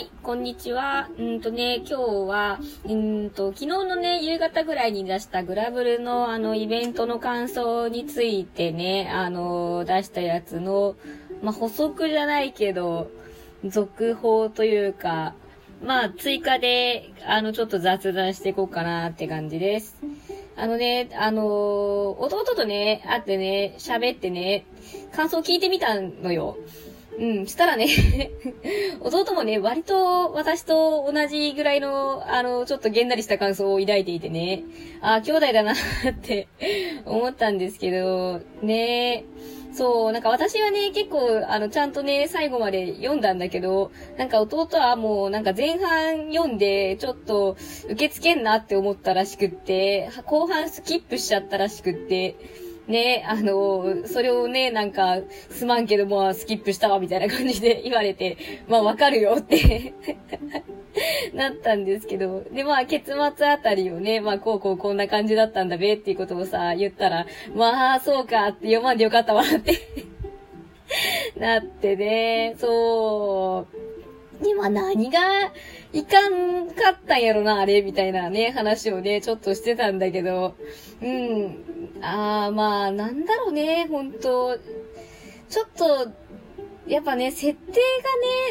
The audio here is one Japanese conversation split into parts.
い、こんにちは。うんとね、今日は、うんと、昨日のね、夕方ぐらいに出したグラブルのあの、イベントの感想についてね、あの、出したやつの、まあ、補足じゃないけど、続報というか、まあ、追加で、あの、ちょっと雑談していこうかなって感じです。あのね、あのー、弟とね、会ってね、喋ってね、感想聞いてみたのよ。うん、したらね 弟もね、割と私と同じぐらいの、あの、ちょっとげんなりした感想を抱いていてね、ああ、兄弟だなって 思ったんですけど、ねそう、なんか私はね、結構、あの、ちゃんとね、最後まで読んだんだけど、なんか弟はもう、なんか前半読んで、ちょっと、受け付けんなって思ったらしくって、後半スキップしちゃったらしくって、ね、あの、それをね、なんか、すまんけども、スキップしたわ、みたいな感じで 言われて、まあわかるよって なったんですけど、で、まあ結末あたりをね、まあこうこうこんな感じだったんだべっていうことをさ、言ったら、まあそうかって読まんでよかったわって なってね、そう。今何がいかんかったんやろな、あれ、みたいなね、話をね、ちょっとしてたんだけど、うん。あー、まあ、なんだろうね、ほんと。ちょっと、やっぱね、設定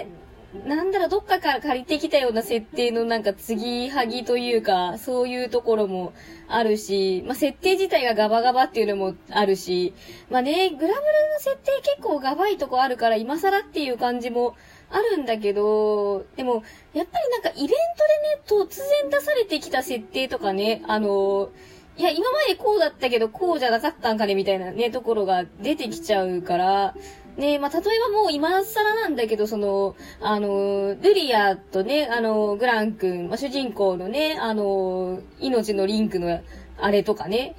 がね、なんだろう、どっかから借りてきたような設定のなんか継ぎはぎというか、そういうところもあるし、まあ、設定自体がガバガバっていうのもあるし、まあね、グラブルの設定結構ガバいとこあるから今更っていう感じもあるんだけど、でも、やっぱりなんかイベントでね、突然出されてきた設定とかね、あの、いや、今までこうだったけど、こうじゃなかったんかね、みたいなね、ところが出てきちゃうから、ねまあ、例えばもう今更なんだけど、その、あの、ルリアとね、あの、グラン君、まあ、主人公のね、あの、命のリンクのあれとかね。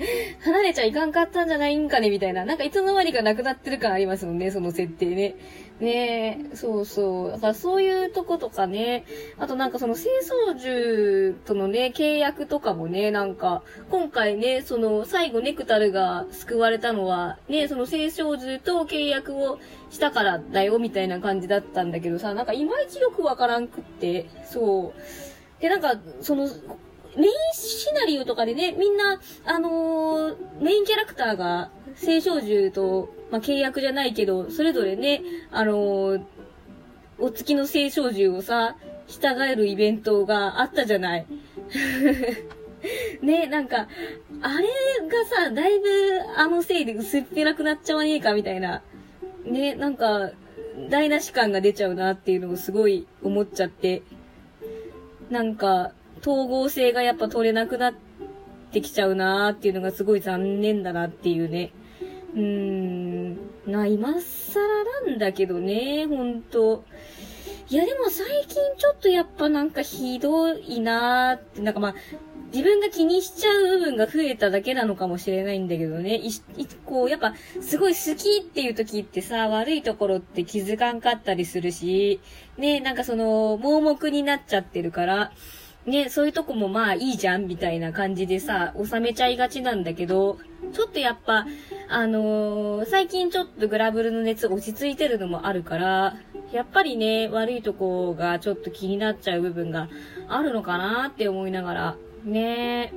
離れちゃいかんかったんじゃないんかね、みたいな。なんかいつの間にかなくなってる感ありますもんね、その設定ね。ねえ、そうそう。だからそういうとことかね、あとなんかその清掃獣とのね、契約とかもね、なんか、今回ね、その最後ネクタルが救われたのは、ね、その清掃獣と契約をしたからだよ、みたいな感じだったんだけどさ、なんかいまいちよくわからんくって、そう。で、なんか、その、メインシナリオとかでね、みんな、あのー、メインキャラクターが、青少獣とまあ、契約じゃないけど、それぞれね、あのー、お月の青少獣をさ、従えるイベントがあったじゃない。ね、なんか、あれがさ、だいぶあのせいで薄っぺらくなっちゃわねえかみたいな。ね、なんか、台無し感が出ちゃうなっていうのをすごい思っちゃって。なんか、統合性がやっぱ取れなくなってきちゃうなーっていうのがすごい残念だなっていうね。うーん、な、今更なんだけどね、ほんと。いやでも最近ちょっとやっぱなんかひどいなーって、なんかまあ、自分が気にしちゃう部分が増えただけなのかもしれないんだけどね。い、いこう、やっぱ、すごい好きっていう時ってさ、悪いところって気づかんかったりするし、ね、なんかその、盲目になっちゃってるから、ね、そういうとこもまあいいじゃんみたいな感じでさ、収めちゃいがちなんだけど、ちょっとやっぱ、あのー、最近ちょっとグラブルの熱落ち着いてるのもあるから、やっぱりね、悪いとこがちょっと気になっちゃう部分があるのかなって思いながら、ね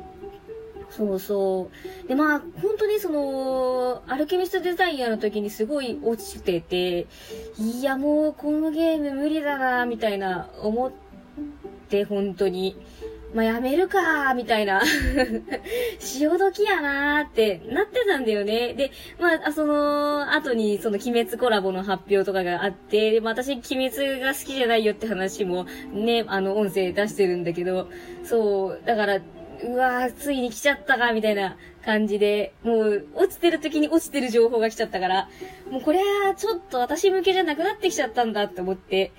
そうそう。で、まあ、本当にその、アルケミストデザイアの時にすごい落ちてて、いや、もうこのゲーム無理だな、みたいな思って、本当に。まあ、やめるかみたいな 潮時やなーってなってたんだよね。で、まあ、その、後にその鬼滅コラボの発表とかがあって、で、ま、私、鬼滅が好きじゃないよって話もね、あの、音声出してるんだけど、そう、だから、うわー、ついに来ちゃったか、みたいな感じで、もう、落ちてる時に落ちてる情報が来ちゃったから、もうこれはちょっと私向けじゃなくなってきちゃったんだって思って、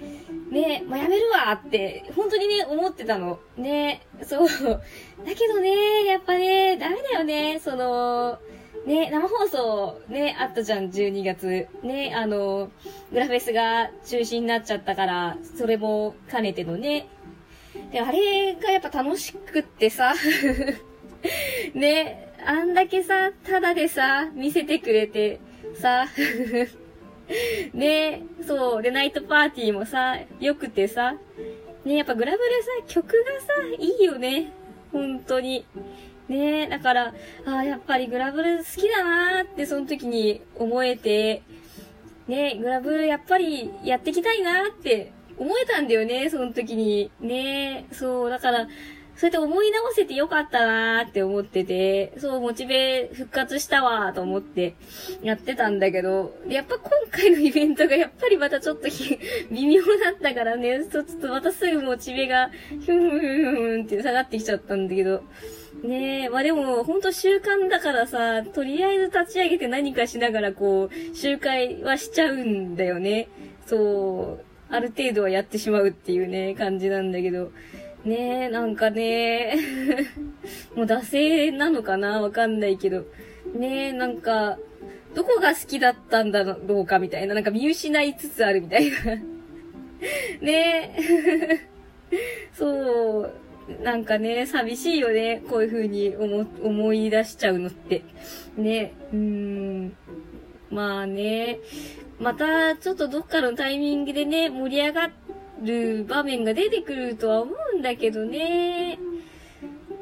ね、もうやめるわって、本当にね、思ってたの。ね、そう。だけどね、やっぱね、ダメだよね、その、ね、生放送ね、あったじゃん、12月。ね、あの、グラフェスが中止になっちゃったから、それも兼ねてのね。で、あれがやっぱ楽しくってさ、ね、あんだけさ、ただでさ、見せてくれて、さ、ねそう。で、ナイトパーティーもさ、良くてさ、ねやっぱグラブルさ、曲がさ、いいよね。本当に。ねだから、ああ、やっぱりグラブル好きだなーってその時に思えて、ねグラブルやっぱりやっていきたいなーって思えたんだよね、その時に。ねそう、だから、そうやって思い直せてよかったなーって思ってて、そう、モチベ復活したわーと思ってやってたんだけど、やっぱ今回のイベントがやっぱりまたちょっと 微妙だったからね、ちょっとまたすぐモチベが、ふんふんふんふんって下がってきちゃったんだけど、ねえ、まあでも、ほんと習慣だからさ、とりあえず立ち上げて何かしながらこう、集会はしちゃうんだよね。そう、ある程度はやってしまうっていうね、感じなんだけど。ねえ、なんかね、もう惰性なのかな？わかんないけど。ねえ、なんか、どこが好きだったんだろうかみたいな、なんか見失いつつあるみたいな。ねえ。そう。なんかね、寂しいよね。こういう風に思、思い出しちゃうのって。ね。うーん。まあね。また、ちょっとどっかのタイミングでね、盛り上がる場面が出てくるとは思うだけどね。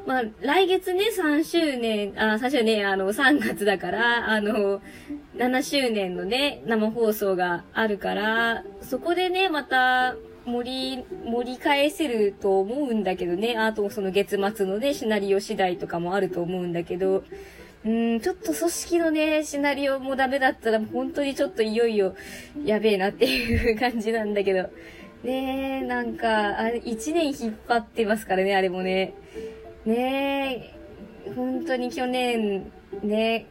まあ、来月ね、3周年、あ、3周年、あの、3月だから、あの、7周年のね、生放送があるから、そこでね、また、盛り、盛り返せると思うんだけどね。あと、その月末のね、シナリオ次第とかもあると思うんだけど、うん、ちょっと組織のね、シナリオもダメだったら、本当にちょっといよいよ、やべえなっていう感じなんだけど。ねえ、なんか、あれ、一年引っ張ってますからね、あれもね。ねえ、本当に去年、ね、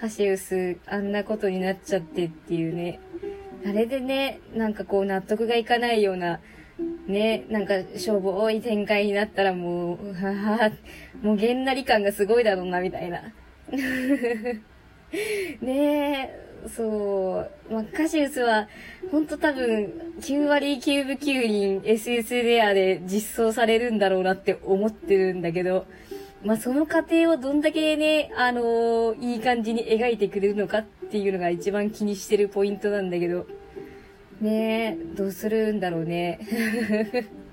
カシウス、あんなことになっちゃってっていうね。あれでね、なんかこう納得がいかないような、ね、なんか、しょぼい展開になったらもう、ははもうげんなり感がすごいだろうな、みたいな。ねえ、そう。まあ、カシウスは、ほんと多分、9割9分9厘 SS レアで実装されるんだろうなって思ってるんだけど、まあ、その過程をどんだけね、あのー、いい感じに描いてくれるのかっていうのが一番気にしてるポイントなんだけど、ねえ、どうするんだろうね。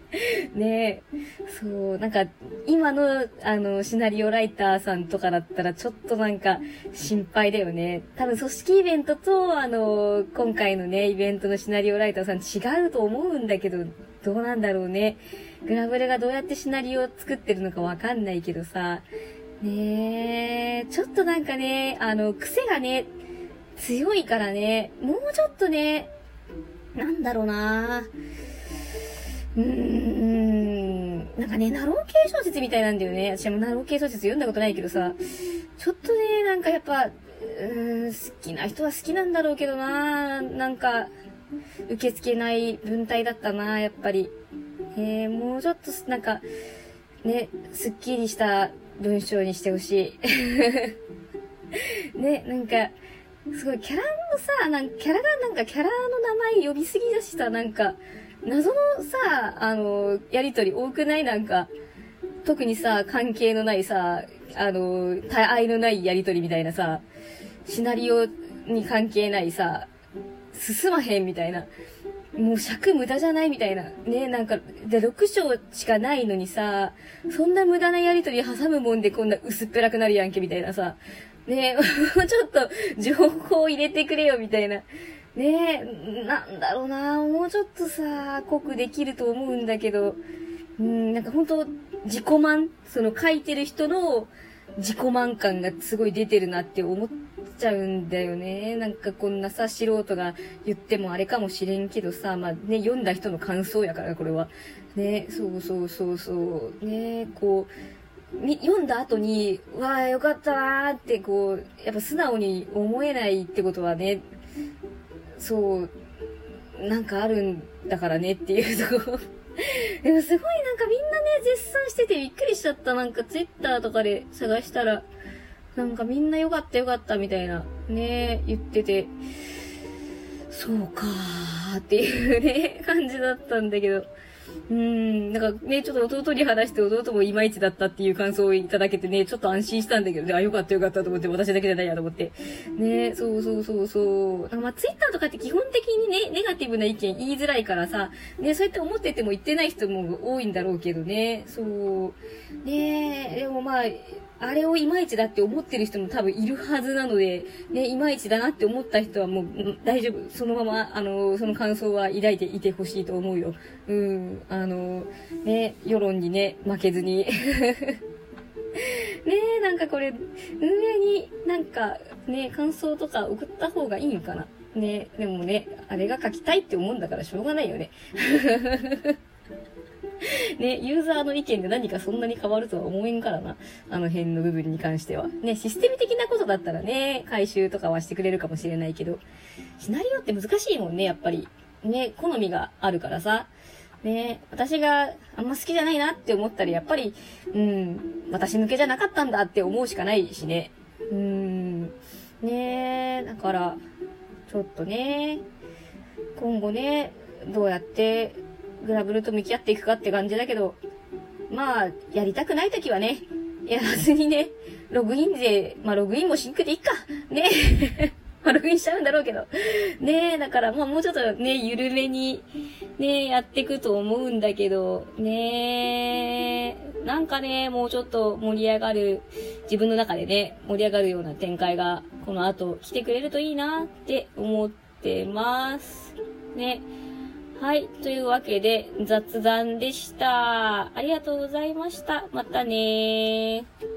ねえ、そう、なんか、今の、あの、シナリオライターさんとかだったら、ちょっとなんか、心配だよね。多分、組織イベントと、あの、今回のね、イベントのシナリオライターさん違うと思うんだけど、どうなんだろうね。グラブルがどうやってシナリオを作ってるのかわかんないけどさ、ねえ、ちょっとなんかね、あの、癖がね、強いからね、もうちょっとね、なんだろうなぁうーん。なんかね、なろう系小説みたいなんだよね。私もなろう系小説読んだことないけどさ、ちょっとね、なんかやっぱ、うん、好きな人は好きなんだろうけどななんか、受け付けない文体だったなやっぱり。えー、もうちょっと、なんか、ね、すっきりした文章にしてほしい。ね、なんか、すごい、キャラのさ、なんか、キャラがなんか、キャラの名前呼びすぎだしさ、なんか、謎のさ、あの、やりとり多くない？なんか、特にさ、関係のないさ、あの、他愛のないやりとりみたいなさ、シナリオに関係ないさ、進まへんみたいな。もう尺無駄じゃないみたいな。ねなんか、で、6章しかないのにさ、そんな無駄なやりとり挟むもんでこんな薄っぺらくなるやんけみたいなさ。ねもう ちょっと情報入れてくれよみたいな。ねえ、なんだろうな、もうちょっとさ、濃くできると思うんだけど、うん、なんか本当自己満、その書いてる人の自己満感がすごい出てるなって思っちゃうんだよね。なんかこんなさ、素人が言ってもあれかもしれんけどさ、まあね、読んだ人の感想やから、これは。ね、そうそうそうそう。ね、こう、読んだ後に、わあ、よかったなーって、こう、やっぱ素直に思えないってことはね、そう、なんかあるんだからねっていうとこ でもすごいなんかみんなね、絶賛しててびっくりしちゃった。なんかツイッターとかで探したら、なんかみんな良かった良かったみたいな、ね、言ってて、そうかーっていうね、感じだったんだけど。うん、なんかね、ちょっと弟に話して弟もいまいちだったっていう感想をいただけてね、ちょっと安心したんだけどね、あ、よかったよかったと思って、私だけじゃないやと思って。ね、そうそうそうそう。まあ、ツイッターとかって基本的にね、ネガティブな意見言いづらいからさ、ね、そうやって思ってても言ってない人も多いんだろうけどね、そう。ねでもまあ、あれをいまいちだって思ってる人も多分いるはずなので、ね、いまいちだなって思った人はもう大丈夫。そのまま、あの、その感想は抱いていてほしいと思うよ。うん、あの、ね、世論にね、負けずに。ねえ、なんかこれ、運営になんかね、感想とか送った方がいいんかな。ね、でもね、あれが書きたいって思うんだからしょうがないよね。ね、ユーザーの意見で何かそんなに変わるとは思えんからな。あの辺の部分に関しては。ね、システム的なことだったらね、回収とかはしてくれるかもしれないけど、シナリオって難しいもんね、やっぱり。ね、好みがあるからさ。ね、私があんま好きじゃないなって思ったら、やっぱり、うん、私抜けじゃなかったんだって思うしかないしね。うん、ねだから、ちょっとね、今後ね、どうやってグラブルと向き合っていくかって感じだけど、まあ、やりたくないときはね、やらずにね、ログインで、まあログインもシンクでいっか。ね まあログインしちゃうんだろうけど。ね、だからまあもうちょっとね、ゆるめに、ねやっていくと思うんだけど、ねなんかね、もうちょっと盛り上がる、自分の中でね、盛り上がるような展開が、この後来てくれるといいなって思ってます。ね。はい。というわけで、雑談でした。ありがとうございました。またねー。